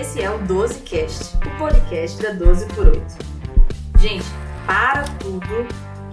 Esse é o 12Cast, o podcast da 12 por 8. Gente, para tudo,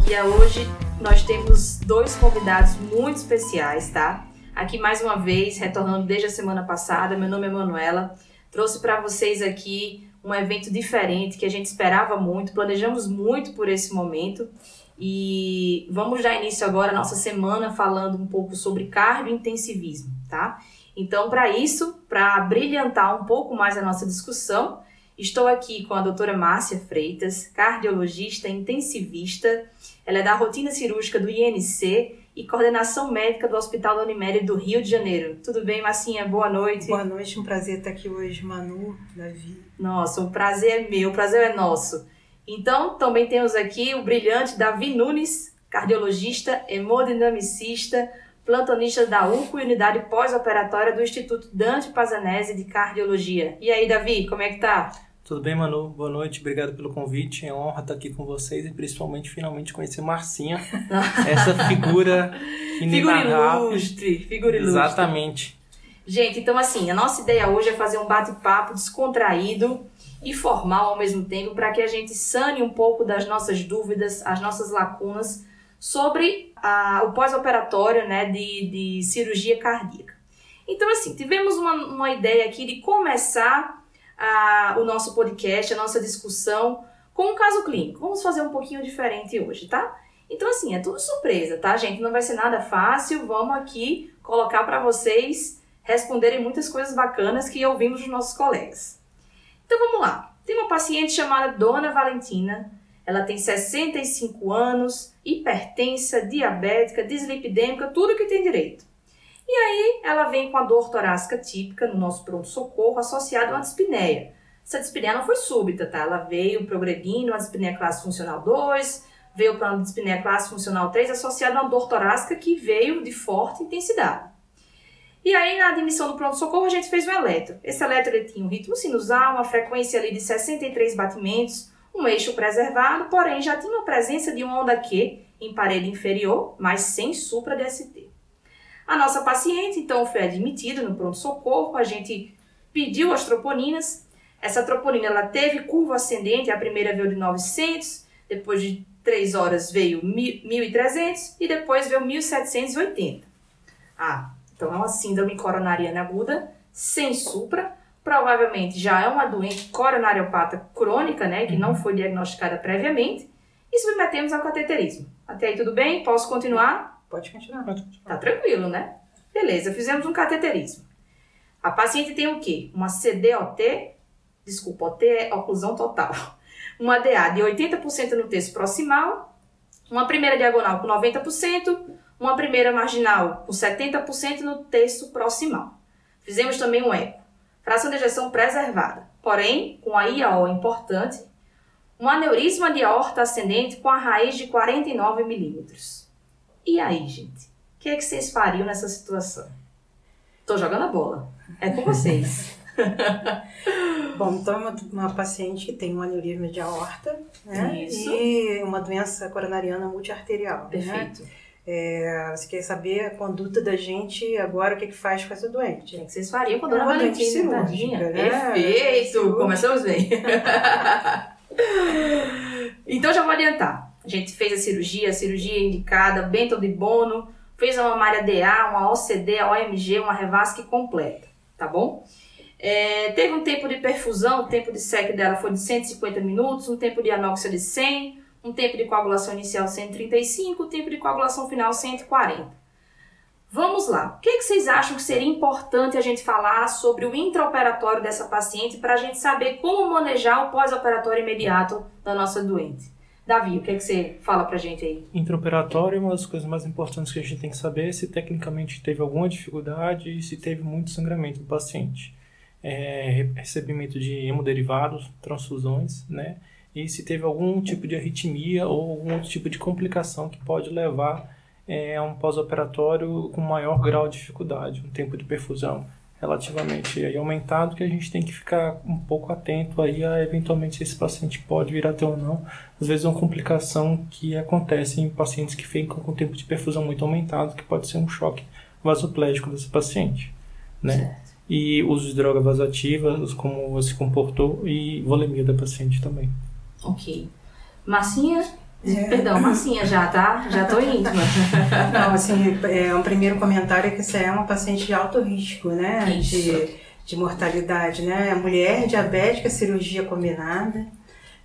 que é hoje nós temos dois convidados muito especiais, tá? Aqui mais uma vez, retornando desde a semana passada, meu nome é Manuela. Trouxe para vocês aqui um evento diferente que a gente esperava muito, planejamos muito por esse momento e vamos dar início agora à nossa semana falando um pouco sobre cardiointensivismo, tá? Então, para isso, para brilhantar um pouco mais a nossa discussão, estou aqui com a doutora Márcia Freitas, cardiologista intensivista. Ela é da rotina cirúrgica do INC e coordenação médica do Hospital da Unimed do Rio de Janeiro. Tudo bem, Marcinha? Boa noite. Boa noite, um prazer estar aqui hoje, Manu, Davi. Nossa, o prazer é meu, o prazer é nosso. Então, também temos aqui o brilhante Davi Nunes, cardiologista, hemodinamicista, plantonista da UNCO e unidade pós-operatória do Instituto Dante Pazanese de Cardiologia. E aí, Davi, como é que tá? Tudo bem, Manu? Boa noite, obrigado pelo convite. É uma honra estar aqui com vocês e principalmente finalmente conhecer Marcinha, essa figura inenarrável. Figura ilustre, figura ilustre. Exatamente. Gente, então assim, a nossa ideia hoje é fazer um bate-papo descontraído e formal ao mesmo tempo para que a gente sane um pouco das nossas dúvidas, as nossas lacunas sobre a, o pós-operatório né, de, de cirurgia cardíaca. Então, assim, tivemos uma, uma ideia aqui de começar a, o nosso podcast, a nossa discussão com um caso clínico. Vamos fazer um pouquinho diferente hoje, tá? Então, assim, é tudo surpresa, tá, gente? Não vai ser nada fácil. Vamos aqui colocar para vocês responderem muitas coisas bacanas que ouvimos dos nossos colegas. Então, vamos lá. Tem uma paciente chamada Dona Valentina ela tem 65 anos, hipertensa, diabética, dislipidêmica, tudo que tem direito. E aí ela vem com a dor torácica típica no nosso pronto-socorro associada a uma dispneia. Essa dispneia não foi súbita, tá? Ela veio progredindo, uma dispneia classe funcional 2, veio para uma dispneia classe funcional 3 associada a uma dor torácica que veio de forte intensidade. E aí, na admissão do pronto-socorro, a gente fez um eletro. Esse eletro ele tinha um ritmo sinusal, uma frequência ali de 63 batimentos, um eixo preservado, porém já tinha a presença de uma onda Q em parede inferior, mas sem supra-DST. A nossa paciente, então, foi admitida no pronto-socorro, a gente pediu as troponinas, essa troponina ela teve curva ascendente, a primeira veio de 900, depois de 3 horas veio 1.300 e depois veio 1.780. Ah, então é uma síndrome coronariana aguda, sem supra, provavelmente já é uma doença coronariopata crônica, né, que uhum. não foi diagnosticada previamente, e submetemos ao cateterismo. Até aí tudo bem? Posso continuar? Pode continuar. Pode continuar. Tá tranquilo, né? Beleza, fizemos um cateterismo. A paciente tem o quê? Uma CDOT, desculpa, OT é oclusão total. Uma DA de 80% no terço proximal, uma primeira diagonal com 90%, uma primeira marginal com 70% no terço proximal. Fizemos também um eco fração de ejeção preservada, porém com a IAO importante, um aneurisma de aorta ascendente com a raiz de 49 milímetros. E aí, gente? O que é que vocês fariam nessa situação? Tô jogando a bola. É com vocês. Bom, então uma, uma paciente que tem um aneurisma de aorta, né? Isso. E uma doença coronariana multiarterial. Né? Perfeito. Né? É, você quer saber a conduta da gente agora, o que, que faz com essa doente? O que vocês fariam com a dona é Valentina? Cirúrgica, né? Perfeito! Começamos bem. então já vou adiantar. A gente fez a cirurgia, a cirurgia indicada, bento de bono, fez uma mamária DA, uma OCD, a OMG, uma revasque completa, tá bom? É, teve um tempo de perfusão, o tempo de SEC dela foi de 150 minutos, um tempo de anóxia de 100, um tempo de coagulação inicial 135, o tempo de coagulação final 140. Vamos lá. O que, é que vocês acham que seria importante a gente falar sobre o intraoperatório dessa paciente para a gente saber como manejar o pós-operatório imediato da nossa doente? Davi, o que, é que você fala pra gente aí? Intraoperatório é uma das coisas mais importantes que a gente tem que saber se tecnicamente teve alguma dificuldade e se teve muito sangramento do paciente. É, recebimento de hemoderivados, transfusões, né? E se teve algum tipo de arritmia ou algum outro tipo de complicação que pode levar é, a um pós-operatório com maior grau de dificuldade, um tempo de perfusão relativamente aí aumentado, que a gente tem que ficar um pouco atento aí a eventualmente se esse paciente pode vir a ter ou não. Às vezes é uma complicação que acontece em pacientes que ficam com tempo de perfusão muito aumentado, que pode ser um choque vasoplégico desse paciente, né? e uso de drogas vasoativas, como se comportou e volemia da paciente também. Ok. Massinha? É. Perdão, massinha já, tá? Já tô íntima. Não, assim, é, um primeiro comentário é que você é uma paciente de alto risco, né? Isso. De, de mortalidade, né? Mulher diabética, cirurgia combinada.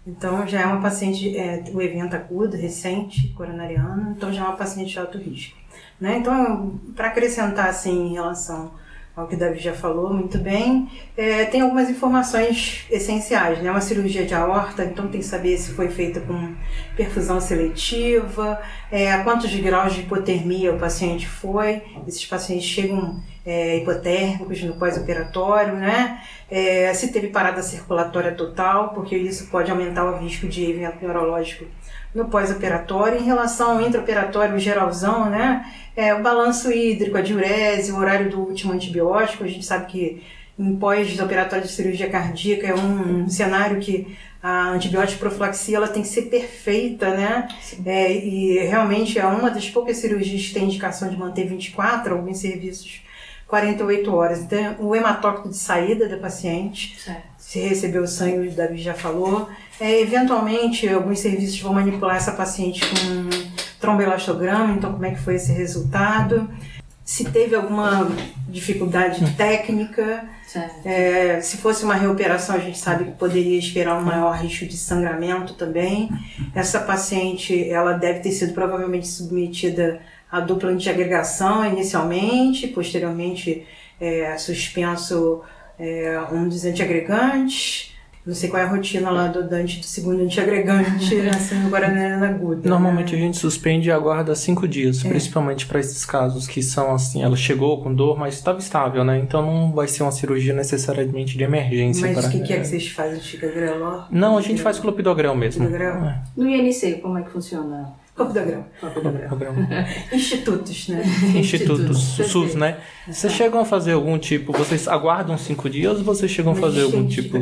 Então já é uma paciente, é, o evento agudo, recente, coronariano, então já é uma paciente de alto risco. Né? Então, para acrescentar assim em relação ao que o Davi já falou muito bem, é, tem algumas informações essenciais, né? Uma cirurgia de aorta, então tem que saber se foi feita com perfusão seletiva, é, a quantos graus de hipotermia o paciente foi. Esses pacientes chegam é, hipotérmicos no pós-operatório, né? É, se teve parada circulatória total, porque isso pode aumentar o risco de evento neurológico no pós-operatório. Em relação ao intraoperatório geralzão, né? É, o balanço hídrico, a diurese, o horário do último antibiótico. A gente sabe que em pós-operatório de cirurgia cardíaca é um, um cenário que a antibiótico profilaxia ela tem que ser perfeita, né? É, e realmente é uma das poucas cirurgias que tem indicação de manter 24, alguns serviços 48 horas. Então, o hematócrito de saída da paciente, Certo. se recebeu sangue, o Davi já falou. É, eventualmente, alguns serviços vão manipular essa paciente com tromboelastograma, então como é que foi esse resultado. Se teve alguma dificuldade técnica, Certo. é, se fosse uma reoperação, a gente sabe que poderia esperar um maior risco de sangramento também. Essa paciente, ela deve ter sido provavelmente submetida à dupla antiagregação inicialmente, posteriormente é, suspenso é, um dos antiagregantes. Não sei qual é a rotina lá do Dante do segundo antiagregante, assim, no Guaraná aguda. Normalmente a né? gente suspende e aguarda cinco dias, É. principalmente para esses casos que são assim, ela chegou com dor, mas estava estável, né? Então não vai ser uma cirurgia necessariamente de emergência. Mas o que, que é que vocês fazem? Fica greló? Não, a gente faz clopidogrel mesmo. Clopidogrel? É, No INC, como é que funciona? Clopidogrel. clopidogrel. Institutos, né? Institutos, Perfeito. SUS, né? Vocês chegam a fazer algum tipo, vocês aguardam cinco dias ou vocês chegam a fazer algum tipo...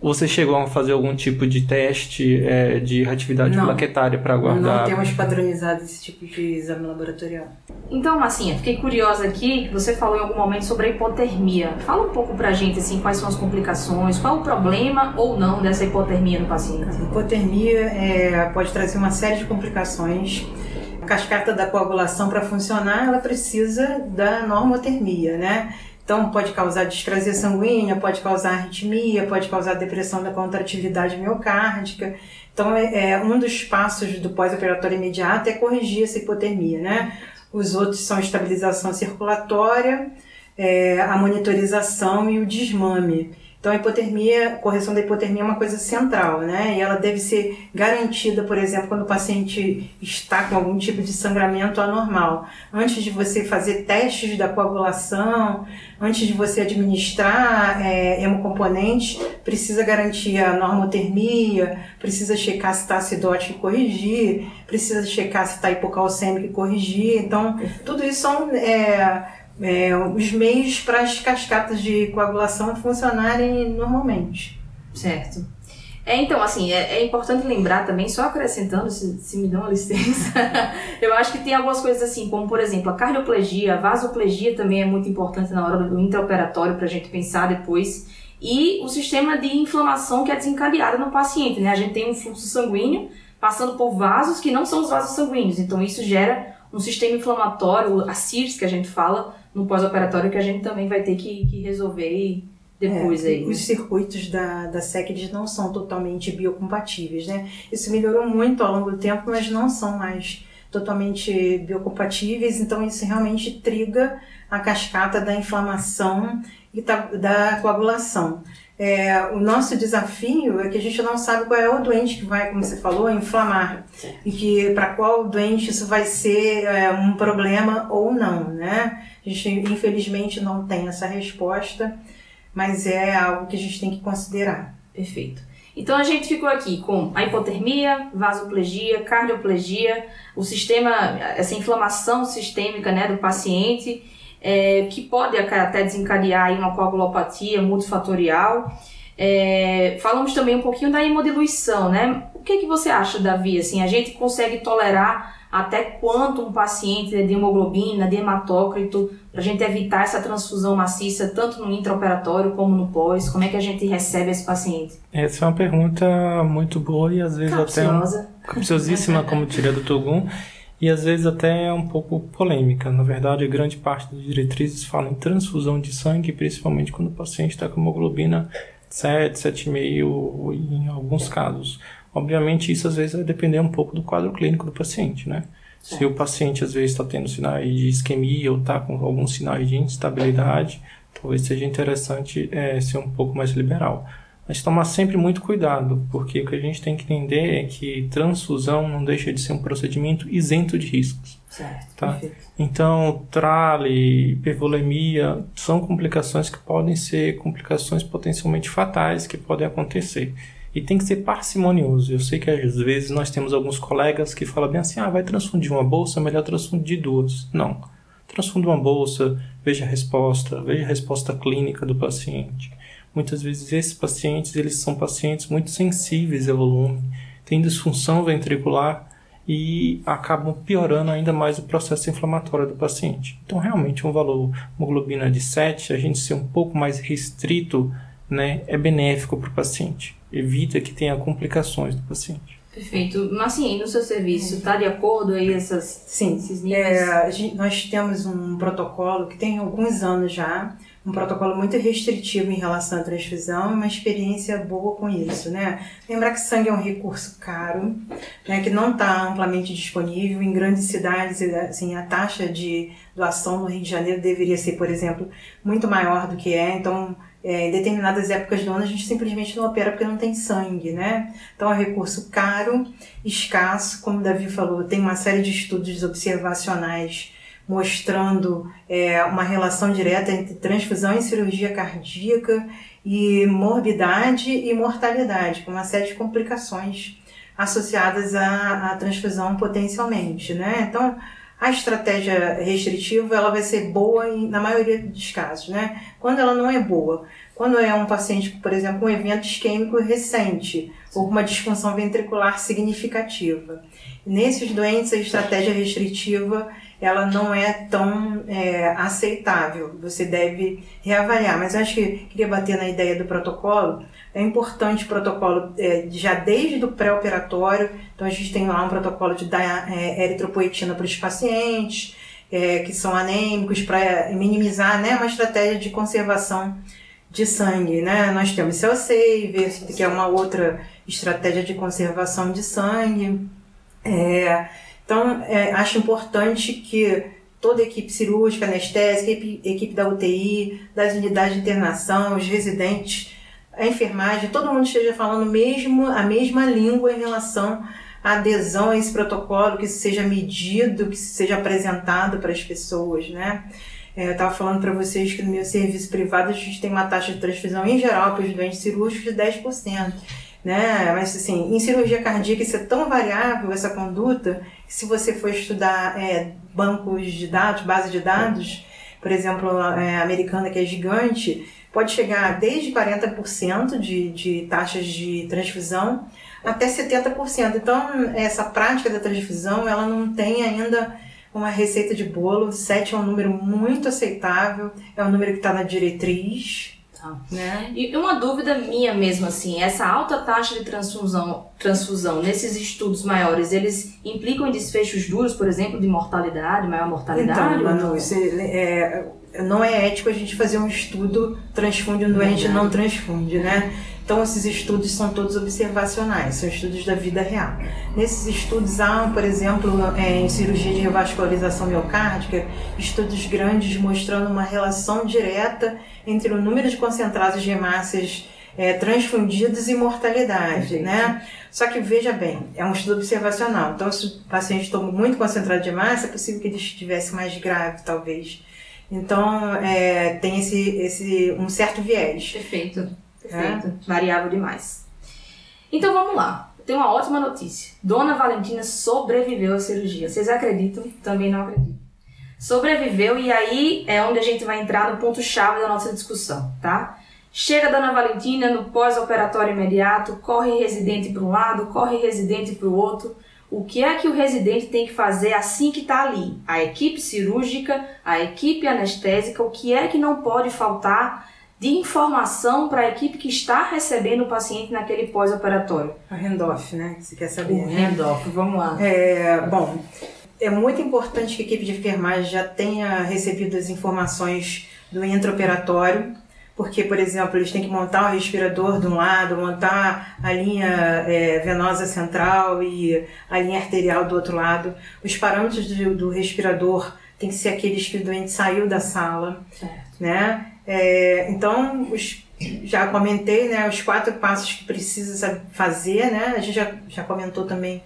greló. Vocês chegam a fazer algum tipo de teste é, de atividade Não. plaquetária para Não aguardar? temos padronizado esse tipo de exame laboratorial. Então, Massinha, fiquei curiosa aqui, que você falou em algum momento sobre a hipotermia. Fala um pouco pra gente, assim, quais são as complicações, qual o problema ou não dessa hipotermia no paciente. A hipotermia é, pode trazer uma série de complicações. A cascata da coagulação, para funcionar, ela precisa da normotermia, né? Então, pode causar discrasia sanguínea, pode causar arritmia, pode causar depressão da contratividade miocárdica. Então, é, é, um dos passos do pós-operatório imediato é corrigir essa hipotermia, né? Os outros são estabilização circulatória, é, a monitorização e o desmame. Então, a hipotermia, correção da hipotermia é uma coisa central, né? E ela deve ser garantida, por exemplo, quando o paciente está com algum tipo de sangramento anormal. Antes de você fazer testes da coagulação, antes de você administrar é, hemocomponentes, precisa garantir a normotermia, precisa checar se está acidótico e corrigir, precisa checar se está hipocalcêmico e corrigir. Então, tudo isso são é, é, os meios para as cascatas de coagulação funcionarem normalmente. Certo. É, então, assim, é, é importante lembrar também, só acrescentando, se, se me dão licença, eu acho que tem algumas coisas assim, como por exemplo, a cardioplegia, a vasoplegia também é muito importante na hora do intraoperatório para a gente pensar depois, e o sistema de inflamação que é desencadeado no paciente, né? A gente tem um fluxo sanguíneo passando por vasos que não são os vasos sanguíneos, então isso gera um sistema inflamatório, a CIRS que a gente fala, no pós-operatório, que a gente também vai ter que, que resolver depois É, aí. né? Os circuitos da, da SEC eles não são totalmente biocompatíveis, né? Isso melhorou muito ao longo do tempo, mas não são mais totalmente biocompatíveis, então isso realmente triga a cascata da inflamação e da, da coagulação. É, o nosso desafio é que a gente não sabe qual é o doente que vai, como você falou, inflamar. E que para qual doente isso vai ser é, um problema ou não, né? A gente infelizmente não tem essa resposta, mas é algo que a gente tem que considerar. Perfeito. Então a gente ficou aqui com a hipotermia, vasoplegia, cardioplegia, o sistema, essa inflamação sistêmica né, do paciente, é, que pode até desencadear uma coagulopatia multifatorial. É, falamos também um pouquinho da hemodiluição, né? O que, que você acha, Davi? Assim, a gente consegue tolerar até quanto um paciente é de hemoglobina, de hematócrito, para a gente evitar essa transfusão maciça, tanto no intraoperatório como no pós? Como é que a gente recebe esse paciente? Essa é uma pergunta muito boa e às vezes Capciosa. até... Um, capciosíssima, como diria do Togum, e às vezes até é um pouco polêmica. Na verdade, grande parte das diretrizes falam em transfusão de sangue, principalmente quando o paciente está com hemoglobina 7, 7,5 em alguns casos. Obviamente, isso às vezes vai depender um pouco do quadro clínico do paciente, né? Se o paciente às vezes está tendo sinais de isquemia ou está com alguns sinais de instabilidade, talvez seja interessante é, ser um pouco mais liberal. Mas tomar sempre muito cuidado, porque o que a gente tem que entender é que transfusão não deixa de ser um procedimento isento de riscos. Certo. Tá? Então, trale, hipervolemia são complicações que podem ser complicações potencialmente fatais que podem acontecer. E tem que ser parcimonioso. Eu sei que às vezes nós temos alguns colegas que falam bem assim: ah, vai transfundir uma bolsa, melhor transfundir duas. Não. Transfunda uma bolsa, veja a resposta, veja a resposta clínica do paciente. Muitas vezes esses pacientes, eles são pacientes muito sensíveis ao volume, têm disfunção ventricular e acabam piorando ainda mais o processo inflamatório do paciente. Então, realmente, um valor hemoglobina de 7, a gente ser um pouco mais restrito, né, é benéfico para o paciente. Evita que tenha complicações do paciente. Perfeito. Mas assim, no seu serviço, está de acordo aí essas, Sim, esses níveis? é, gente, nós temos um protocolo que tem alguns anos já, um protocolo muito restritivo em relação à transfusão e uma experiência boa com isso, né? Lembrar que sangue é um recurso caro, né, que não está amplamente disponível em grandes cidades, assim, a taxa de doação no Rio de Janeiro deveria ser, por exemplo, muito maior do que é, então é, em determinadas épocas do ano a gente simplesmente não opera porque não tem sangue, né? Então é um recurso caro, escasso, como o Davi falou, tem uma série de estudos observacionais mostrando é, uma relação direta entre transfusão e cirurgia cardíaca e morbidade e mortalidade, com uma série de complicações associadas à, à transfusão potencialmente, né? Então, a estratégia restritiva ela vai ser boa em, na maioria dos casos, né? Quando ela não é boa, quando é um paciente, por exemplo, com um evento isquêmico recente ou com uma disfunção ventricular significativa. Nesses doentes, a estratégia restritiva ela não é tão é, aceitável. Você deve reavaliar. Mas acho que queria bater na ideia do protocolo. É importante o protocolo é, já desde o pré-operatório. Então a gente tem lá um protocolo de dar é, eritropoetina para os pacientes é, que são anêmicos para minimizar né, uma estratégia de conservação de sangue. Né? Nós temos Cell Saver, que é uma outra estratégia de conservação de sangue. É, então, é, acho importante que toda a equipe cirúrgica, anestésica, equipe, equipe da UTI, das unidades de internação, os residentes, a enfermagem, todo mundo esteja falando mesmo a mesma língua em relação à adesão a esse protocolo, que seja medido, que seja apresentado para as pessoas, né? É, eu estava falando para vocês que no meu serviço privado a gente tem uma taxa de transfusão em geral para os doentes cirúrgicos de 10% né? Mas assim, em cirurgia cardíaca isso é tão variável essa conduta que se você for estudar é, bancos de dados, base de dados, por exemplo, é, americana que é gigante, pode chegar desde 40% de, de taxas de transfusão até 70%. Então, essa prática da transfusão, ela não tem ainda uma receita de bolo. 7 é um número muito aceitável, é um número que está na diretriz, Tá. Né? E uma dúvida minha mesmo, assim, essa alta taxa de transfusão, transfusão nesses estudos maiores, eles implicam em desfechos duros, por exemplo, de mortalidade, maior mortalidade? Então, Manu, isso é, é, não é ético a gente fazer um estudo transfunde um doente e não transfunde, né? Então, esses estudos são todos observacionais, são estudos da vida real. Nesses estudos há, por exemplo, é, em cirurgia de revascularização miocárdica, estudos grandes mostrando uma relação direta entre o número de concentrados de hemácias é, transfundidos e mortalidade, né? Só que veja bem, é um estudo observacional. Então, se o paciente toma muito concentrado de hemácia, é possível que ele estivesse mais grave, talvez. Então, é, tem esse, esse um certo viés. Perfeito. Perfeito. É. Variável demais. Então vamos lá. Tem uma ótima notícia. Dona Valentina sobreviveu à cirurgia. Vocês acreditam? Também não acredito. Sobreviveu e aí é onde a gente vai entrar no ponto-chave da nossa discussão, tá? Chega a Dona Valentina no pós-operatório imediato, corre residente para um lado, corre residente para o outro. o que é que o residente tem que fazer assim que está ali? A equipe cirúrgica, a equipe anestésica, o que é que não pode faltar de informação para a equipe que está recebendo o paciente naquele pós-operatório? A handoff, né? Você quer saber. O né? handoff, vamos lá. É, bom, é muito importante que a equipe de enfermagem já tenha recebido as informações do intraoperatório porque, por exemplo, eles têm que montar o respirador de um lado, montar a linha é, venosa central e a linha arterial do outro lado. Os parâmetros do, do respirador têm que ser aqueles que o doente saiu da sala, certo. né? É, então, os, já comentei, né, os quatro passos que precisa fazer, né? A gente já, já comentou também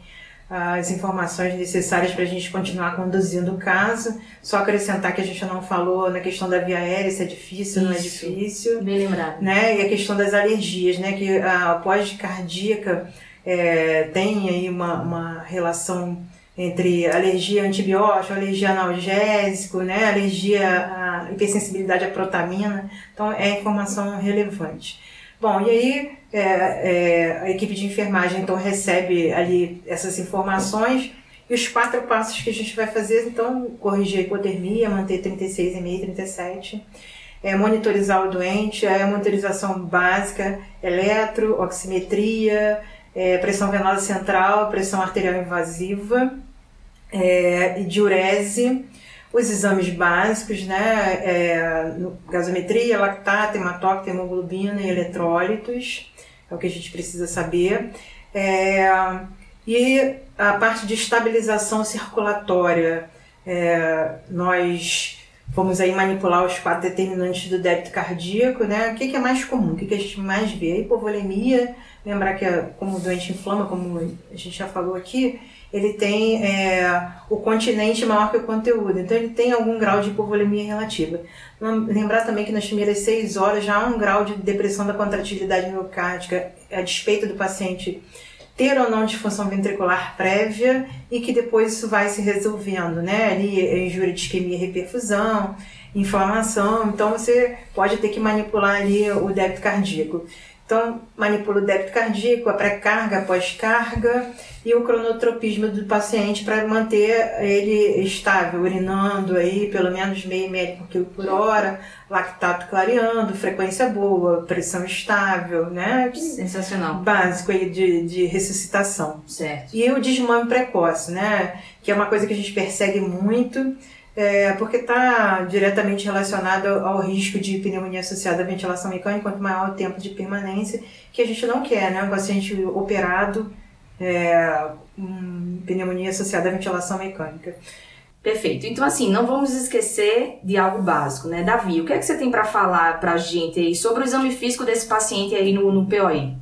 as informações necessárias para a gente continuar conduzindo o caso. Só acrescentar que a gente não falou na questão da via aérea, se é difícil, ou não é difícil. Bem lembrado. Né? E a questão das alergias, né? Que a pós-cardíaca é, tem aí uma, uma relação entre alergia a antibiótico, alergia a analgésico, né? alergia a hipersensibilidade à protamina. Então, é informação relevante. Bom, e aí é, é, a equipe de enfermagem então recebe ali essas informações e os quatro passos que a gente vai fazer, então, corrigir a hipotermia, manter 36,5 e 37, é, monitorizar o doente, é a monitorização básica, eletro, oximetria, é, pressão venosa central, pressão arterial invasiva, é, diurese, os exames básicos, né, é, gasometria, lactato, hematócrito, hemoglobina e eletrólitos, é o que a gente precisa saber. É, e a parte de estabilização circulatória, é, nós vamos aí manipular os quatro determinantes do débito cardíaco, né? O que, que é mais comum? O que, que a gente mais vê? A hipovolemia, lembrar que como o doente inflama, como a gente já falou aqui, ele tem é, o continente maior que o conteúdo, então ele tem algum grau de hipovolemia relativa. Lembrar também que nas primeiras seis horas já há um grau de depressão da contratilidade miocárdica, a despeito do paciente ter ou não disfunção ventricular prévia e que depois isso vai se resolvendo, né? Ali, injúria de isquemia reperfusão, inflamação, então você pode ter que manipular ali o débito cardíaco. Então, manipula o débito cardíaco, a pré-carga, a pós-carga e o cronotropismo do paciente para manter ele estável, urinando aí pelo menos meio ml por quilo por hora, lactato clareando, frequência boa, pressão estável, né? Sensacional. Básico aí de, de ressuscitação. Certo. E o desmame precoce, né? Que é uma coisa que a gente persegue muito é, porque está diretamente relacionado ao risco de pneumonia associada à ventilação mecânica, quanto maior o tempo de permanência, que a gente não quer, né? Um paciente operado é, um, pneumonia associada à ventilação mecânica. Perfeito. Então, assim, não vamos esquecer de algo básico, né? Davi, o que é que você tem para falar para a gente aí sobre o exame físico desse paciente aí no, no POI?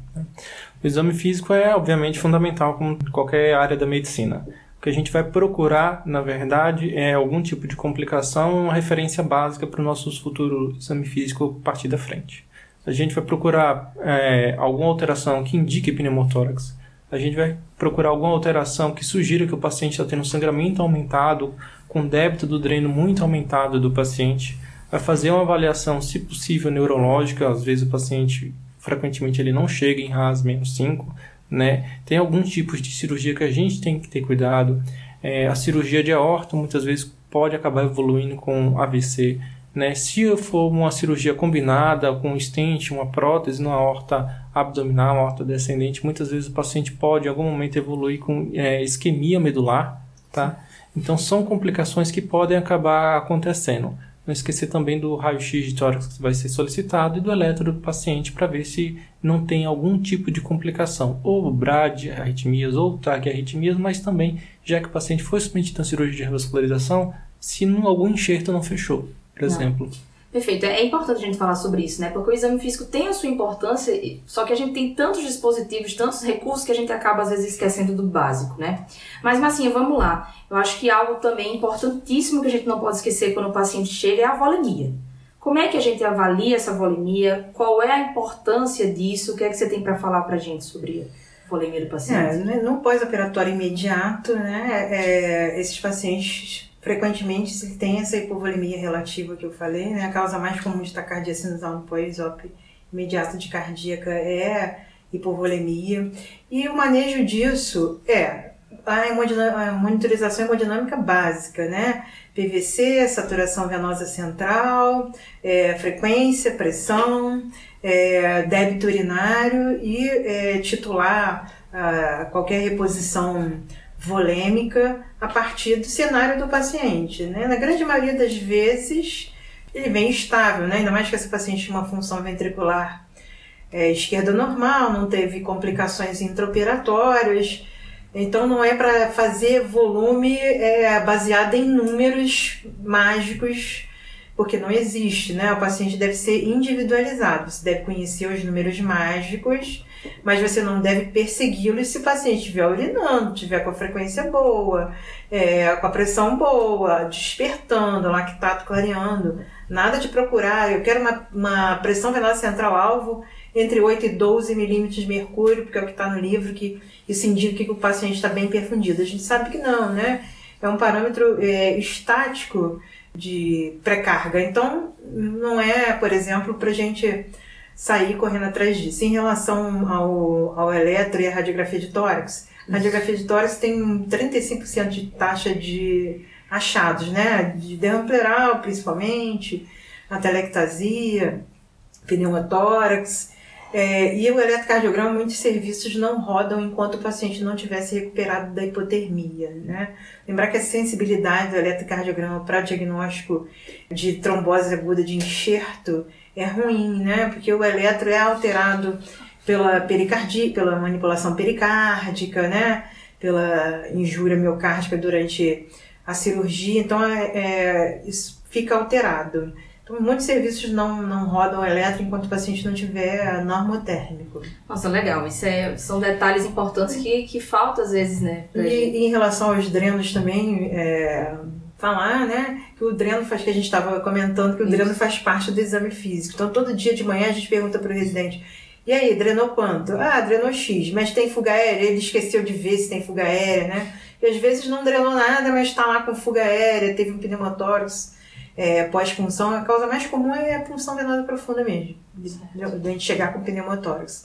O exame físico é, obviamente, fundamental como qualquer área da medicina. O que a gente vai procurar, na verdade, é algum tipo de complicação, uma referência básica para o nosso futuro exame físico a partir da frente. A gente vai procurar é, alguma alteração que indique pneumotórax. A gente vai procurar alguma alteração que sugira que o paciente está tendo sangramento aumentado, com débito do dreno muito aumentado do paciente. Vai fazer uma avaliação, se possível, neurológica. Às vezes o paciente, frequentemente, ele não chega em RAS menos 5 né? Tem alguns tipos de cirurgia que a gente tem que ter cuidado. É, a cirurgia de aorta muitas vezes pode acabar evoluindo com AVC. Né? Se for uma cirurgia combinada com um stent, uma prótese na aorta abdominal, uma aorta descendente, muitas vezes o paciente pode em algum momento evoluir com é, isquemia medular. Tá? Então são complicações que podem acabar acontecendo. Não esquecer também do raio-x de tórax que vai ser solicitado e do eletro do paciente para ver se não tem algum tipo de complicação, ou BRAD arritmias ou TAG arritmias, mas também, já que o paciente foi submetido a cirurgia de revascularização, se algum enxerto não fechou, por não. exemplo. Perfeito. É importante a gente falar sobre isso, né? Porque o exame físico tem a sua importância, só que a gente tem tantos dispositivos, tantos recursos que a gente acaba às vezes esquecendo do básico, né? Mas, Massinha, vamos lá. Eu acho que algo também importantíssimo que a gente não pode esquecer quando o paciente chega é a volemia. Como é que a gente avalia essa volemia? Qual é a importância disso? O que é que você tem para falar para a gente sobre a volemia do paciente? É, no pós-operatório imediato, né, é, esses pacientes frequentemente se tem essa hipovolemia relativa que eu falei, né? A causa mais comum de taquicardia sinusal no pós-op imediato de cardíaca é hipovolemia. E o manejo disso é a monitorização hemodinâmica básica, né? PVC, saturação venosa central, é, frequência, pressão, é, débito urinário e é, titular a, qualquer reposição volêmica a partir do cenário do paciente. Né? Na grande maioria das vezes, ele vem estável, né? ainda mais que esse paciente tinha uma função ventricular é, esquerda normal, não teve complicações intraoperatórias. Então não é para fazer volume é, baseado em números mágicos, porque não existe, né? O paciente deve ser individualizado, você deve conhecer os números mágicos, mas você não deve persegui-los se o paciente estiver urinando, estiver com a frequência boa, é, com a pressão boa, despertando, lactato clareando. Nada de procurar, eu quero uma, uma pressão venosa central alvo entre 8 e 12 milímetros de mercúrio, porque é o que está no livro, que isso indica que o paciente está bem perfundido. A gente sabe que não, né? É um parâmetro é, estático de pré-carga. Então, não é, por exemplo, para gente sair correndo atrás disso. Em relação ao, ao eletro e a radiografia de tórax, a radiografia de tórax tem 35% de taxa de achados, né? De derrame pleural, principalmente, atelectasia, pneumotórax. É, e o eletrocardiograma, muitos serviços não rodam enquanto o paciente não tivesse recuperado da hipotermia. Né? Lembrar que a sensibilidade do eletrocardiograma para diagnóstico de trombose aguda de enxerto é ruim, né? porque o eletro é alterado pela pericardia, pela manipulação pericárdica, né? pela injúria miocárdica durante a cirurgia, então é, é, isso fica alterado. Então, muitos serviços não, não rodam elétrico enquanto o paciente não tiver normotérmico. Nossa, legal. Isso é, são detalhes importantes que, que faltam às vezes, né? E, e, em relação aos drenos também, é, falar, né, que o dreno faz, que a gente estava comentando, que o Isso. dreno faz parte do exame físico. Então, todo dia de manhã a gente pergunta para o residente, e aí, drenou quanto? Ah, drenou X, mas tem fuga aérea? Ele esqueceu de ver se tem fuga aérea, né? E às vezes não drenou nada, mas está lá com fuga aérea, teve um pneumotórax é, pós-punção, a causa mais comum é a punção venosa profunda mesmo, de, de a gente chegar com pneumotórax.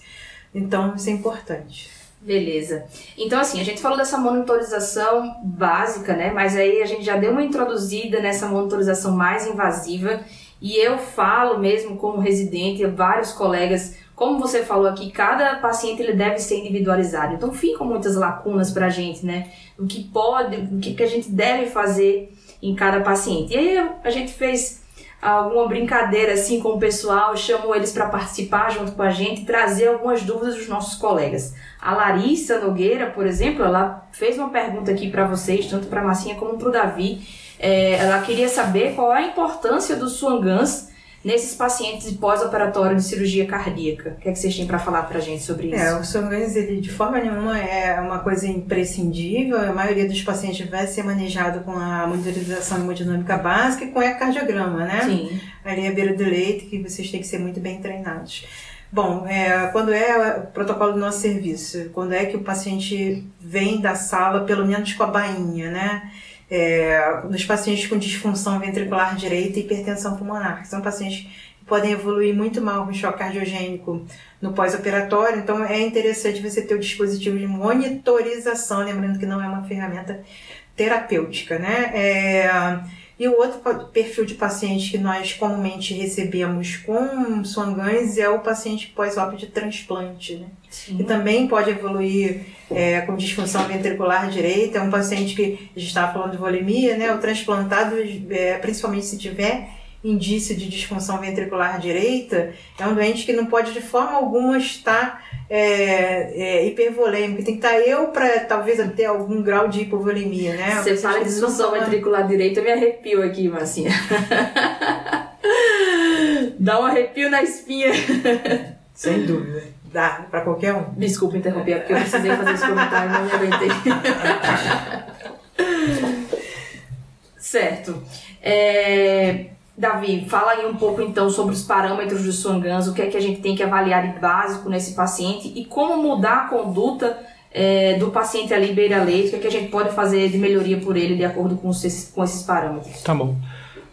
Então, isso é importante. Beleza. Então, assim, a gente falou dessa monitorização básica, né? Mas aí a gente já deu uma introduzida nessa monitorização mais invasiva. E eu falo mesmo como residente, vários colegas, como você falou aqui, cada paciente ele deve ser individualizado. Então ficam muitas lacunas para a gente, né? O que pode, o que, que a gente deve fazer em cada paciente. E aí a gente fez alguma brincadeira assim com o pessoal, chamou eles para participar junto com a gente e trazer algumas dúvidas dos nossos colegas. A Larissa Nogueira, por exemplo, ela fez uma pergunta aqui para vocês, tanto para a Massinha como para o Davi. É, ela queria saber qual é a importância do Swangans nesses pacientes pós-operatório de cirurgia cardíaca. O que, é que vocês têm para falar para a gente sobre isso? É, o Swangans, ele de forma nenhuma é uma coisa imprescindível. A maioria dos pacientes vai ser manejado com a monitorização hemodinâmica básica e com ecocardiograma, né? Sim. Ali é a beira do leite, que vocês têm que ser muito bem treinados. Bom, é, quando é o protocolo do nosso serviço? Quando é que o paciente vem da sala, pelo menos com a bainha, né? É, nos pacientes com disfunção ventricular direita e hipertensão pulmonar, que são pacientes que podem evoluir muito mal com choque cardiogênico no pós-operatório. Então é interessante você ter o dispositivo de monitorização, lembrando que não é uma ferramenta terapêutica, né? É, e o outro perfil de paciente que nós comumente recebemos com Swangans é o paciente pós-op de transplante, né? Sim. Que também pode evoluir é, com disfunção ventricular direita. É um paciente que a gente estava falando de volemia, né? O transplantado, é, principalmente se tiver indício de disfunção ventricular direita, é um doente que não pode de forma alguma estar é, é, hipervolêmico. Tem que estar eu para talvez ter algum grau de hipovolemia, né? Você fala de disfunção ventricular direita, eu me arrepio aqui, Marcinha. Dá um arrepio na espinha. Sem dúvida. Dá para qualquer um. Desculpa interromper, porque eu precisei fazer esse comentário e não me aguentei. certo. É, Davi, fala aí um pouco então sobre os parâmetros do Swangans, o que é que a gente tem que avaliar de básico nesse paciente e como mudar a conduta é, do paciente ali beira-leite, o que é que a gente pode fazer de melhoria por ele de acordo com esses, com esses parâmetros. Tá bom.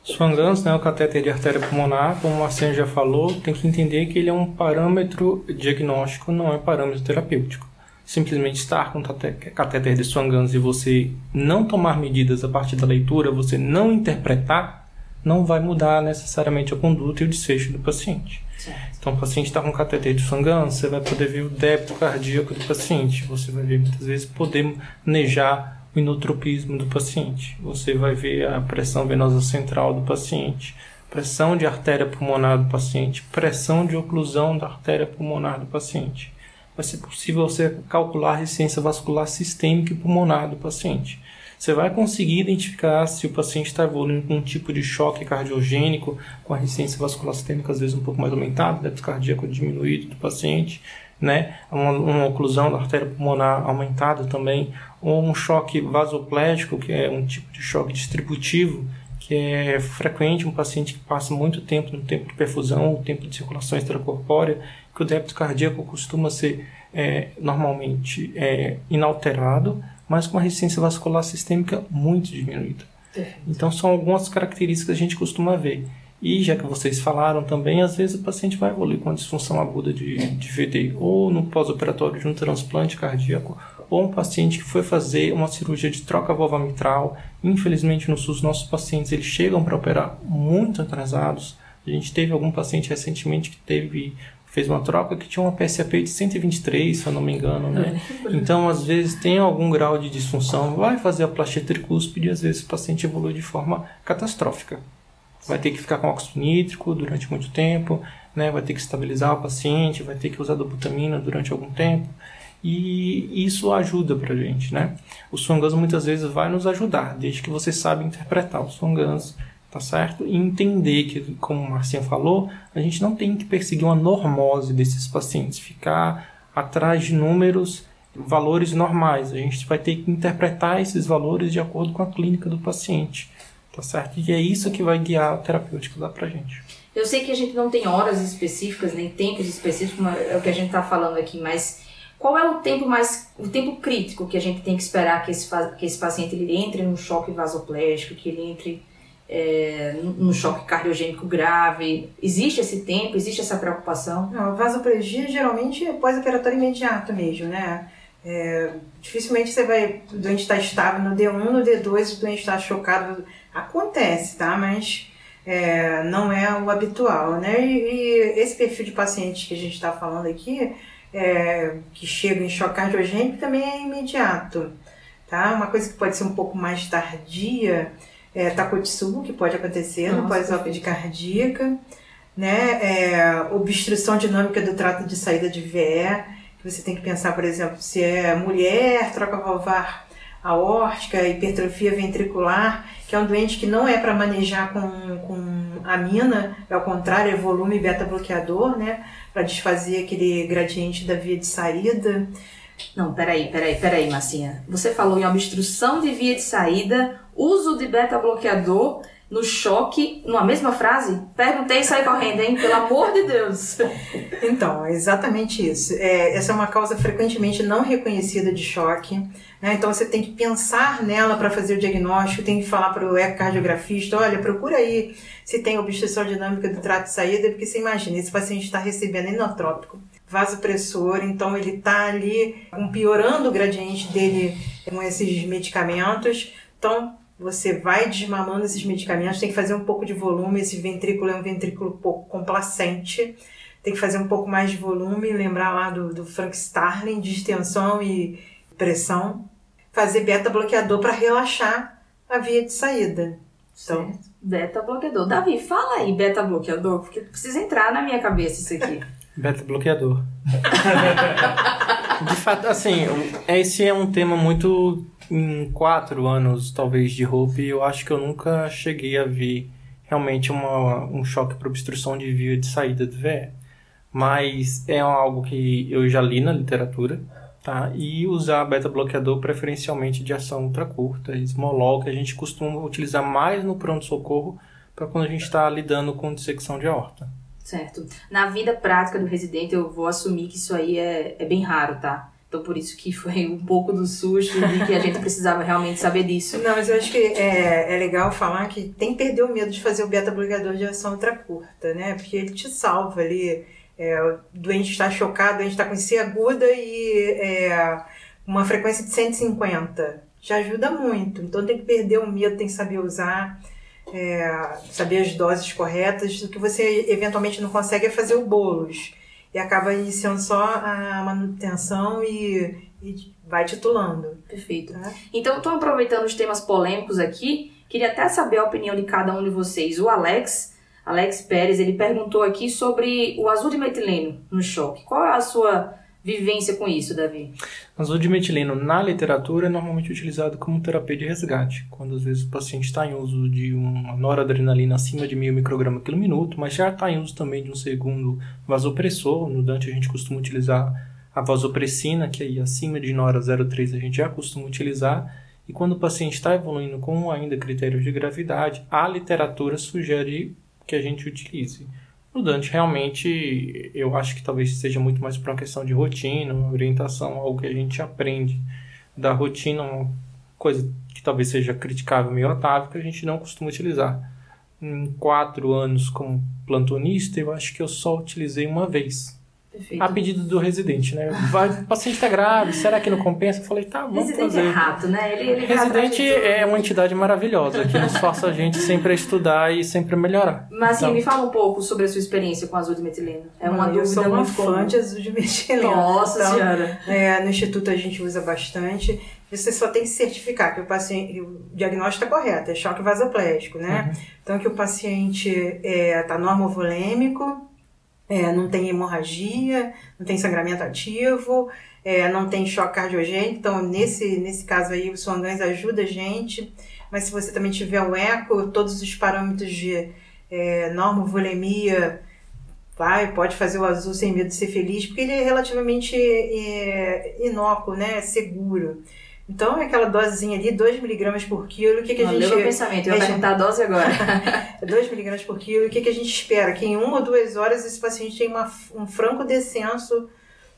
Swangans, né, o catéter de artéria pulmonar, como o Marcelo já falou, tem que entender que ele é um parâmetro diagnóstico, não é parâmetro terapêutico. simplesmente estar com catéter de Swan-Ganz e você não tomar medidas a partir da leitura, você não interpretar, não vai mudar necessariamente a conduta e o desfecho do paciente. Certo. Então, o paciente está com cateter de Swan-Ganz, você vai poder ver o débito cardíaco do paciente, você vai ver muitas vezes poder manejar o inotropismo do paciente, você vai ver a pressão venosa central do paciente, pressão de artéria pulmonar do paciente, pressão de oclusão da artéria pulmonar do paciente vai ser possível você calcular a resistência vascular sistêmica e pulmonar do paciente. Você vai conseguir identificar se o paciente está evoluindo com um tipo de choque cardiogênico, com a resistência vascular sistêmica às vezes um pouco mais aumentada, débito cardíaco diminuído do paciente, né? uma, uma oclusão da artéria pulmonar aumentada também, ou um choque vasoplégico, que é um tipo de choque distributivo, que é frequente um paciente que passa muito tempo no tempo de perfusão, o tempo de circulação extracorpórea, que o débito cardíaco costuma ser é, normalmente é, inalterado, mas com a resistência vascular sistêmica muito diminuída. Então são algumas características que a gente costuma ver. E já que vocês falaram também, às vezes o paciente vai evoluir com uma disfunção aguda de, de VD, ou no pós-operatório de um transplante cardíaco, ou um paciente que foi fazer uma cirurgia de troca vulva mitral. Infelizmente, no SUS, nossos pacientes eles chegam para operar muito atrasados. A gente teve algum paciente recentemente que teve fez uma troca que tinha uma PSAP de 123, se eu não me engano, né? Então, às vezes, tem algum grau de disfunção, vai fazer a plastia tricúspide e às vezes o paciente evolui de forma catastrófica. Vai ter que ficar com óxido nítrico durante muito tempo, né? vai ter que estabilizar o paciente, vai ter que usar dobutamina durante algum tempo. E isso ajuda pra gente, né? O Swangans muitas vezes vai nos ajudar, desde que você sabe interpretar o Swangans tá certo? E entender que, como o Marcinha falou, a gente não tem que perseguir uma normose desses pacientes, ficar atrás de números, valores normais. A gente vai ter que interpretar esses valores de acordo com a clínica do paciente, tá certo? E é isso que vai guiar a terapêutica lá pra gente. Eu sei que a gente não tem horas específicas, nem tempos específicos, é o que a gente está falando aqui, mas qual é o tempo mais o tempo crítico que a gente tem que esperar que esse, que esse paciente ele entre num choque vasoplégico, que ele entre é, num choque cardiogênico grave? Existe esse tempo? Existe essa preocupação? Não, vasoplegia geralmente é pós-operatório imediato mesmo, né? É, dificilmente você vai, o doente está estável no D1, no D2 o doente está chocado. Acontece, tá? Mas é, não é o habitual, né? E, e, esse perfil de paciente que a gente está falando aqui, é, que chega em choque cardiogênico, também é imediato, tá? Uma coisa que pode ser um pouco mais tardia é, Takotsubo, que pode acontecer Nossa, no pós-ópede cardíaca, né? É, obstrução dinâmica do trato de saída de VE, que você tem que pensar, por exemplo, se é mulher, troca valvar aórtica, hipertrofia ventricular, que é um doente que não é para manejar com, com amina, é ao contrário, é volume beta-bloqueador, né? Para desfazer aquele gradiente da via de saída. Não, peraí, peraí, peraí, Massinha. Você falou em obstrução de via de saída, uso de beta-bloqueador no choque, numa mesma frase? Perguntei e saí correndo, hein? Pelo amor de Deus! Então, é exatamente isso. É, essa é uma causa frequentemente não reconhecida de choque. Né? Então, você tem que pensar nela para fazer o diagnóstico, tem que falar para o ecocardiografista, olha, procura aí se tem obstrução dinâmica do trato de saída, porque você imagina, esse paciente está recebendo inotrópico vasopressor, então ele está ali piorando o gradiente dele com esses medicamentos. Então, você vai desmamando esses medicamentos, tem que fazer um pouco de volume. Esse ventrículo é um ventrículo pouco complacente, tem que fazer um pouco mais de volume. Lembrar lá do, do Frank Starling, de extensão e pressão. Fazer beta-bloqueador para relaxar a via de saída. Então, beta-bloqueador. Davi, fala aí beta-bloqueador, porque precisa entrar na minha cabeça isso aqui. Beta bloqueador. de fato, assim, esse é um tema muito em quatro anos, talvez, de Hope, eu acho que eu nunca cheguei a ver realmente uma, um choque para obstrução de via de saída do VE. Mas é algo que eu já li na literatura, tá? E usar beta-bloqueador preferencialmente de ação ultracurta, esmolol, que a gente costuma utilizar mais no pronto-socorro para quando a gente está lidando com dissecção de aorta. Certo. Na vida prática do residente, eu vou assumir que isso aí é, é bem raro, tá? Então, por isso que foi um pouco do susto de que a gente precisava realmente saber disso. Não, mas eu acho que é, é legal falar que tem que perder o medo de fazer o beta-bloqueador de ação ultracurta, né? Porque ele te salva ali é, o doente está chocado, o doente está com C aguda e é, uma frequência de 150. Já ajuda muito. Então tem que perder o medo, tem que saber usar, é, saber as doses corretas. O que você eventualmente não consegue é fazer o bolos. E acaba iniciando só a manutenção e, e vai titulando. Perfeito. Tá? Então, estou aproveitando os temas polêmicos aqui. Queria até saber a opinião de cada um de vocês. O Alex, Alex Pérez, ele perguntou aqui sobre o azul de metileno no choque. Qual é a sua vivência com isso, Davi? Azul de metileno na literatura é normalmente utilizado como terapia de resgate, quando às vezes o paciente está em uso de uma noradrenalina acima de 1000 micrograma por minuto, mas já está em uso também de um segundo vasopressor. No Dante a gente costuma utilizar a vasopressina, que aí acima de nora 0,3 a gente já costuma utilizar. E quando o paciente está evoluindo com ainda critérios de gravidade, a literatura sugere que a gente utilize. No Dante, realmente, eu acho que talvez seja muito mais para uma questão de rotina, orientação, algo que a gente aprende da rotina, uma coisa que talvez seja criticável, meio atávica, a gente não costuma utilizar. Em quatro anos como plantonista, eu acho que eu só utilizei uma vez. Perfeito. A pedido do residente, né? Vai, o paciente está grave, será que não compensa? Eu falei, tá, vamos residente fazer. é rato, né? Ele, ele residente é uma entidade maravilhosa que nos força a gente sempre a estudar e sempre a melhorar. Mas então, me fala um pouco sobre a sua experiência com azul de metileno. É uma dúvida eu sou uma muito fã de azul de metileno. Nossa então, senhora. É, no instituto a gente usa bastante. Você só tem que certificar que o paciente, o diagnóstico está correto, é choque vasopléstico, né? Uhum. Então que o paciente está é, tá normovolêmico, é, não tem hemorragia, não tem sangramento ativo, é, não tem choque cardiogênico. Então, nesse, nesse caso aí, o Swangans ajuda a gente. Mas se você também tiver o eco, todos os parâmetros de é, normovolemia, vai, pode fazer o azul sem medo de ser feliz, porque ele é relativamente é, inócuo, né? Seguro. Então, é aquela dosezinha ali, 2 miligramas por quilo, o que, que a gente... Meu pensamento, eu ia perguntar a dose agora. 2 miligramas por quilo, o que, que a gente espera? Que em uma ou duas horas esse paciente tem uma, um franco descenso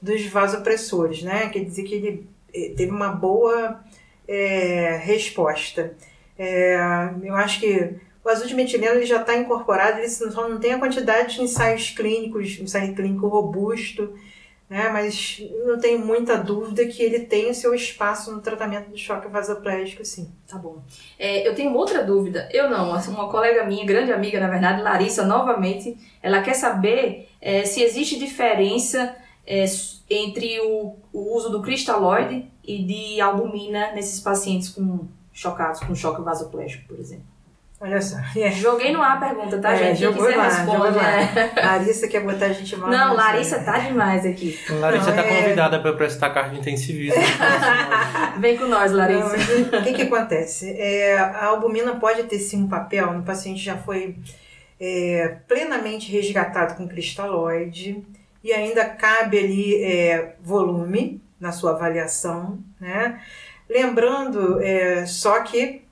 dos vasopressores, né? Quer dizer que ele eh, teve uma boa é, resposta. É, eu acho que o azul de metileno ele já está incorporado, ele só não tem a quantidade de ensaios clínicos, ensaio clínico robusto, né? mas não tenho muita dúvida que ele tem o seu espaço no tratamento do choque vasoplégico, sim. Tá bom. É, eu tenho outra dúvida. Eu não, assim, uma colega minha, grande amiga, na verdade, Larissa, novamente, ela quer saber é, se existe diferença é, entre o, o uso do cristalóide e de albumina nesses pacientes com chocados com choque vasoplégico, por exemplo. Olha só. É. Joguei no ar a pergunta, tá, é, gente? Quem quiser lá, responde. Né? Larissa quer botar a gente mal. Não, Larissa tá demais aqui. Larissa não, tá é... convidada para prestar carga intensivismo. Vem com nós, Larissa. O que que acontece? É, a albumina pode ter sim um papel no paciente já foi é, plenamente resgatado com cristalóide e ainda cabe ali é, volume na sua avaliação, né? Lembrando é, só que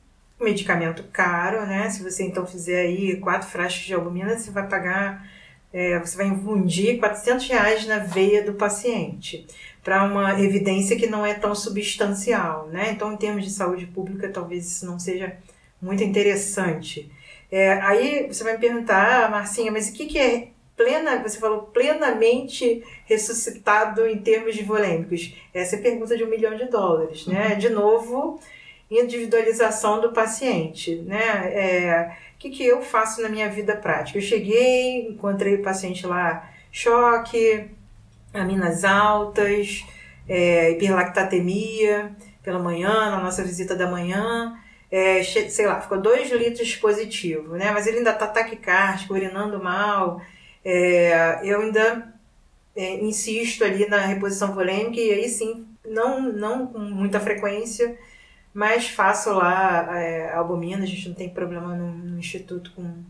medicamento caro, né? Se você então fizer aí quatro frascos de albumina, você vai pagar, é, você vai infundir 400 reais na veia do paciente para uma evidência que não é tão substancial, né? Então, em termos de saúde pública, talvez isso não seja muito interessante. É, aí você vai me perguntar, ah, Marcinha, mas o que, que é plena, você falou plenamente ressuscitado em termos de volêmicos? Essa é a pergunta de um milhão de dólares, né? Uhum. De novo, individualização do paciente, né? É, o que, que eu faço na minha vida prática? Eu cheguei, encontrei o paciente lá, choque, aminas altas, é, hiperlactatemia pela manhã, na nossa visita da manhã, é, sei lá, ficou 2 litros positivo, né? Mas ele ainda tá taquicárdico, urinando mal. É, eu ainda é, insisto ali na reposição volêmica e aí sim, não, não com muita frequência, mas faço lá é, albumina, a gente não tem problema no, no instituto com,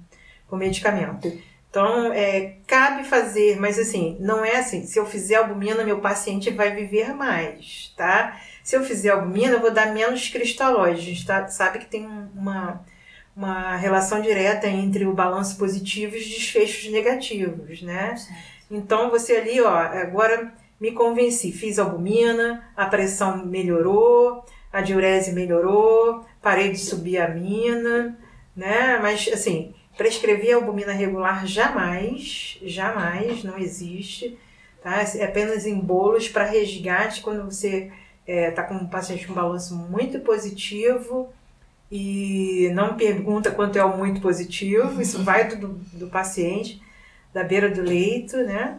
com medicamento. Então, é, cabe fazer, mas assim, não é assim, se eu fizer albumina, meu paciente vai viver mais, tá? Se eu fizer albumina, eu vou dar menos cristalóide. A gente tá, sabe que tem uma, uma relação direta entre o balanço positivo e os desfechos negativos, né? Então, você ali, ó, agora me convenci, fiz albumina, a pressão melhorou, a diurese melhorou, parei de subir a mina, né? Mas assim, prescrever albumina regular jamais, jamais, não existe. Tá? É apenas em bolos para resgate quando você está é, com um paciente com balanço muito positivo e não pergunta quanto é o muito positivo, isso vai do, do paciente, da beira do leito, né?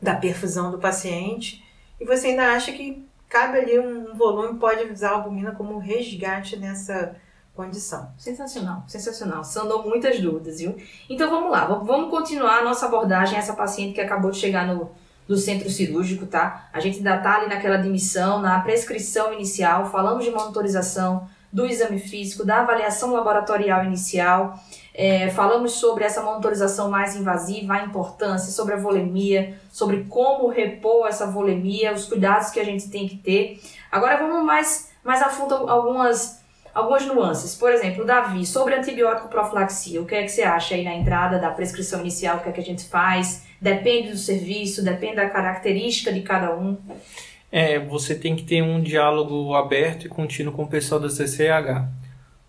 da perfusão do paciente, e você ainda acha que cabe ali um volume, pode usar a albumina como resgate nessa condição. Sensacional, sensacional. Sandou muitas dúvidas, viu? Então vamos lá, vamos continuar a nossa abordagem essa paciente que acabou de chegar no, centro cirúrgico, tá? A gente ainda tá ali naquela admissão, na prescrição inicial, falamos de monitorização, do exame físico, da avaliação laboratorial inicial, é, falamos sobre essa monitorização mais invasiva, a importância, sobre a volemia, sobre como repor essa volemia, os cuidados que a gente tem que ter. Agora vamos mais, mais a fundo algumas, algumas nuances. Por exemplo, Davi, sobre antibiótico profilaxia, o que é que você acha aí na entrada da prescrição inicial, o que é que a gente faz? Depende do serviço, depende da característica de cada um. É, você tem que ter um diálogo aberto e contínuo com o pessoal da CCH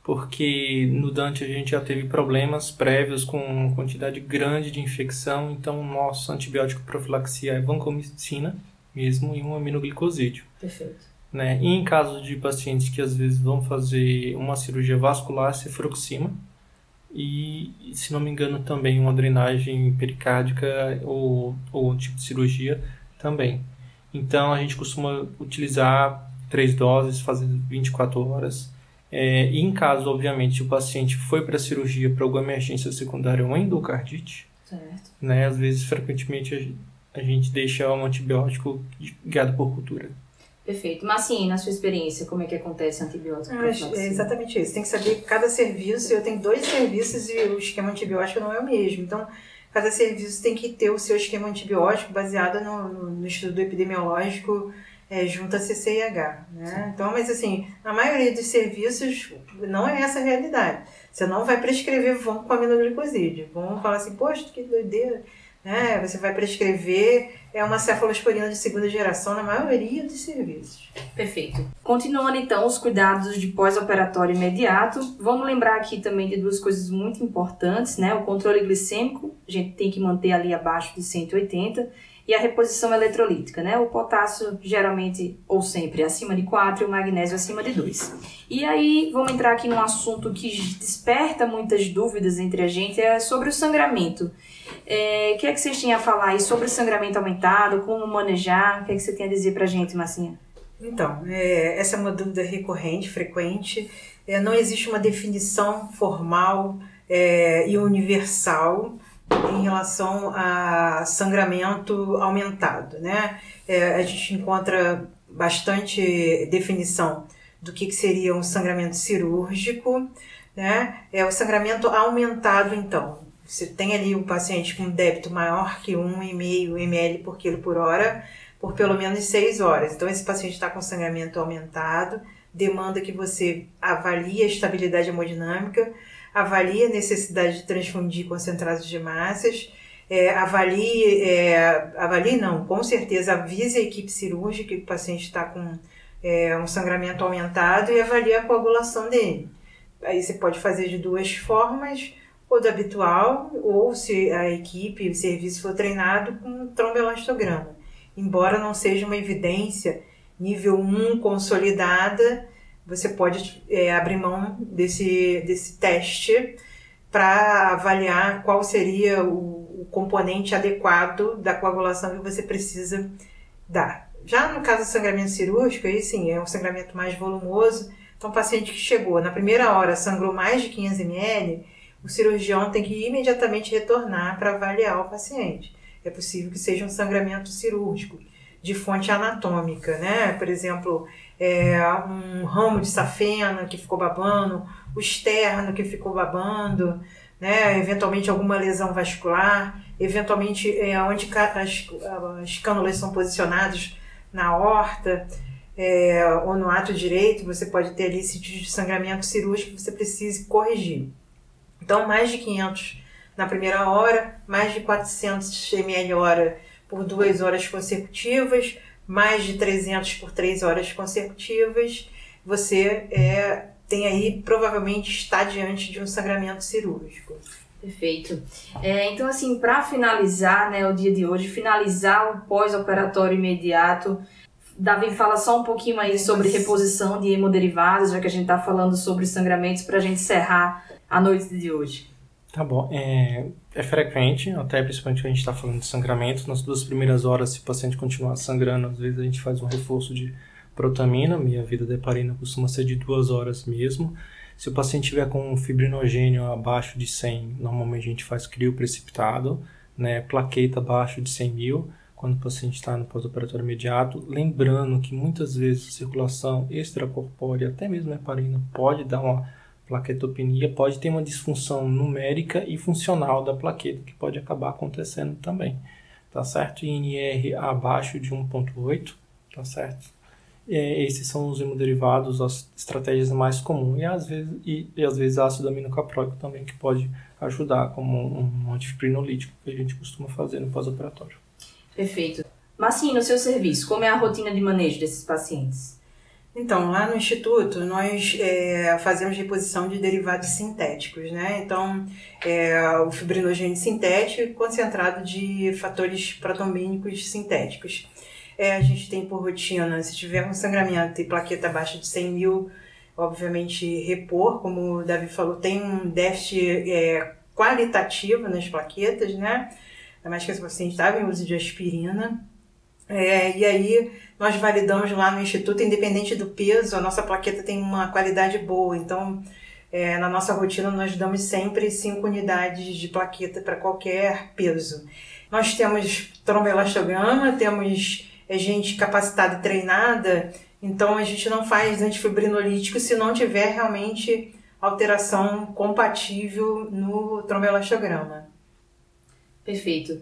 porque no Dante a gente já teve problemas prévios com quantidade grande de infecção, então o nosso antibiótico profilaxia é vancomicina mesmo e um aminoglicosídeo. Perfeito. Né? E em caso de pacientes que às vezes vão fazer uma cirurgia vascular, cefuroxima e, se não me engano, também uma drenagem pericárdica ou, ou um tipo de cirurgia também. Então a gente costuma utilizar três doses, fazendo 24 horas é, e em caso, obviamente, o paciente foi para a cirurgia para alguma emergência secundária ou endocardite, certo. né, às vezes, frequentemente, a, gente deixa um antibiótico guiado por cultura. Perfeito. Mas sim, na sua experiência, como é que acontece antibiótico? é exatamente isso. Tem que saber cada serviço. Eu tenho dois serviços e o esquema antibiótico não é o mesmo. Então, cada serviço tem que ter o seu esquema antibiótico baseado no, no estudo epidemiológico é, junto a CCIH. Né? Então, mas assim, a maioria dos serviços não é essa a realidade. Você não vai prescrever vão com aminoglicosídeo. Vão falar assim, poxa, que doideira. Né? Você vai prescrever é uma cefalosporina de segunda geração na maioria dos serviços. Perfeito. Continuando então os cuidados de pós-operatório imediato, vamos lembrar aqui também de duas coisas muito importantes, né? O controle glicêmico, a gente tem que manter ali abaixo de 180 e a reposição eletrolítica, né? O potássio geralmente ou sempre acima de 4 e o magnésio acima de 2. E aí vamos entrar aqui num assunto que desperta muitas dúvidas entre a gente, é sobre o sangramento. É, o que é que vocês tinham a falar aí sobre o sangramento aumentado, como manejar? O que é que você tem a dizer pra gente, Marcinha? Então, é, essa é uma dúvida recorrente, frequente. É, não existe uma definição formal é, e universal em relação a sangramento aumentado, né? É, a gente encontra bastante definição do que, que seria um sangramento cirúrgico, né? É o sangramento aumentado, então. Você tem ali um paciente com débito maior que 1,5 ml por quilo por hora por pelo menos 6 horas. Então, esse paciente está com sangramento aumentado, demanda que você avalie a estabilidade hemodinâmica, avalie a necessidade de transfundir concentrados de massas, é, avalie, é, avalie não, com certeza avise a equipe cirúrgica que o paciente está com é, um sangramento aumentado e avalie a coagulação dele. Aí você pode fazer de duas formas, ou do habitual, ou se a equipe, o serviço for treinado com tromboelastograma. Embora não seja uma evidência nível 1 consolidada, você pode é, abrir mão desse, desse teste para avaliar qual seria o, o, componente adequado da coagulação que você precisa dar. Já no caso do sangramento cirúrgico, aí sim, é um sangramento mais volumoso. Então, o paciente que chegou na primeira hora sangrou mais de 500 ml, o cirurgião tem que imediatamente retornar para avaliar o paciente. É possível que seja um sangramento cirúrgico de fonte anatômica, né? Por exemplo, é, um ramo de safena que ficou babando, o externo que ficou babando, né? eventualmente alguma lesão vascular, eventualmente é, onde as, as cânulas são posicionadas na horta é, ou no ato direito, você pode ter ali sítios de sangramento cirúrgico que você precise corrigir. Então, mais de 500 na primeira hora, mais de 400 ml hora por duas horas consecutivas, mais de 300 por três horas consecutivas, você é, tem aí provavelmente está diante de um sangramento cirúrgico. Perfeito. É, então, assim, para finalizar né, o dia de hoje, finalizar o pós-operatório imediato, Davi fala só um pouquinho aí sobre reposição de hemoderivados, já que a gente está falando sobre sangramentos, para a gente encerrar a noite de hoje. Tá bom. É, é frequente, até principalmente quando a gente está falando de sangramento. Nas duas primeiras horas, se o paciente continuar sangrando, às vezes a gente faz um reforço de protamina. Minha vida de heparina costuma ser de duas horas mesmo. Se o paciente tiver com fibrinogênio abaixo de 100, normalmente a gente faz crio precipitado, né, plaqueta abaixo de 100 mil, quando o paciente está no pós-operatório imediato. Lembrando que muitas vezes a circulação extracorpórea, até mesmo a heparina, pode dar uma plaquetopenia, pode ter uma disfunção numérica e funcional da plaqueta, que pode acabar acontecendo também, tá certo? INR abaixo de 1.8, tá certo? é, esses são os hemoderivados, as estratégias mais comuns. E às vezes, e, e às vezes ácido aminocapróico também, que pode ajudar como um, antifibrinolítico que a gente costuma fazer no pós-operatório. Perfeito. Massim, no seu serviço, como é a rotina de manejo desses pacientes? Então, lá no Instituto, nós é, fazemos reposição de derivados sintéticos, né? Então, é, o fibrinogênio sintético concentrado de fatores protombínicos sintéticos. É, a gente tem por rotina, se tiver um sangramento e plaqueta abaixo de 100 mil, obviamente repor, como o Davi falou, tem um déficit é, qualitativo nas plaquetas, né? Ainda mais que esse paciente estava em uso de aspirina. É, e aí nós validamos lá no instituto, independente do peso, a nossa plaqueta tem uma qualidade boa. Então, é, na nossa rotina, nós damos sempre 5 unidades de plaqueta para qualquer peso. Nós temos tromboelastograma, temos é gente capacitada e treinada, então a gente não faz antifibrinolítico se não tiver realmente alteração compatível no tromboelastograma. Perfeito.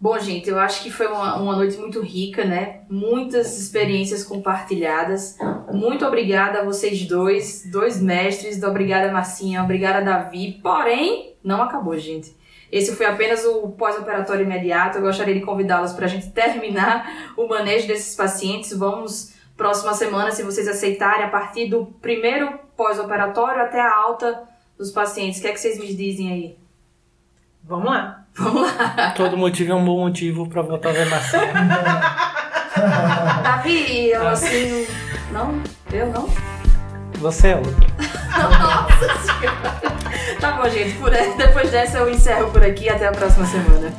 Bom, gente, eu acho que foi uma, uma noite muito rica, né? Muitas experiências compartilhadas. Muito obrigada a vocês dois, dois mestres. Obrigada, Marcinha. Obrigada, Davi. Porém, não acabou, gente. Esse foi apenas o pós-operatório imediato. Eu gostaria de convidá-los para a gente terminar o manejo desses pacientes. Vamos, próxima semana, se vocês aceitarem, a partir do primeiro pós-operatório até a alta dos pacientes. O que é que vocês me dizem aí? Vamos lá. Vamos lá. Todo motivo é um bom motivo para voltar a ver Marcelo. Davi, eu assim. Não? Eu não? Você é outra. Nossa senhora. Tá bom, gente. Por, depois dessa eu encerro por aqui. Até a próxima semana.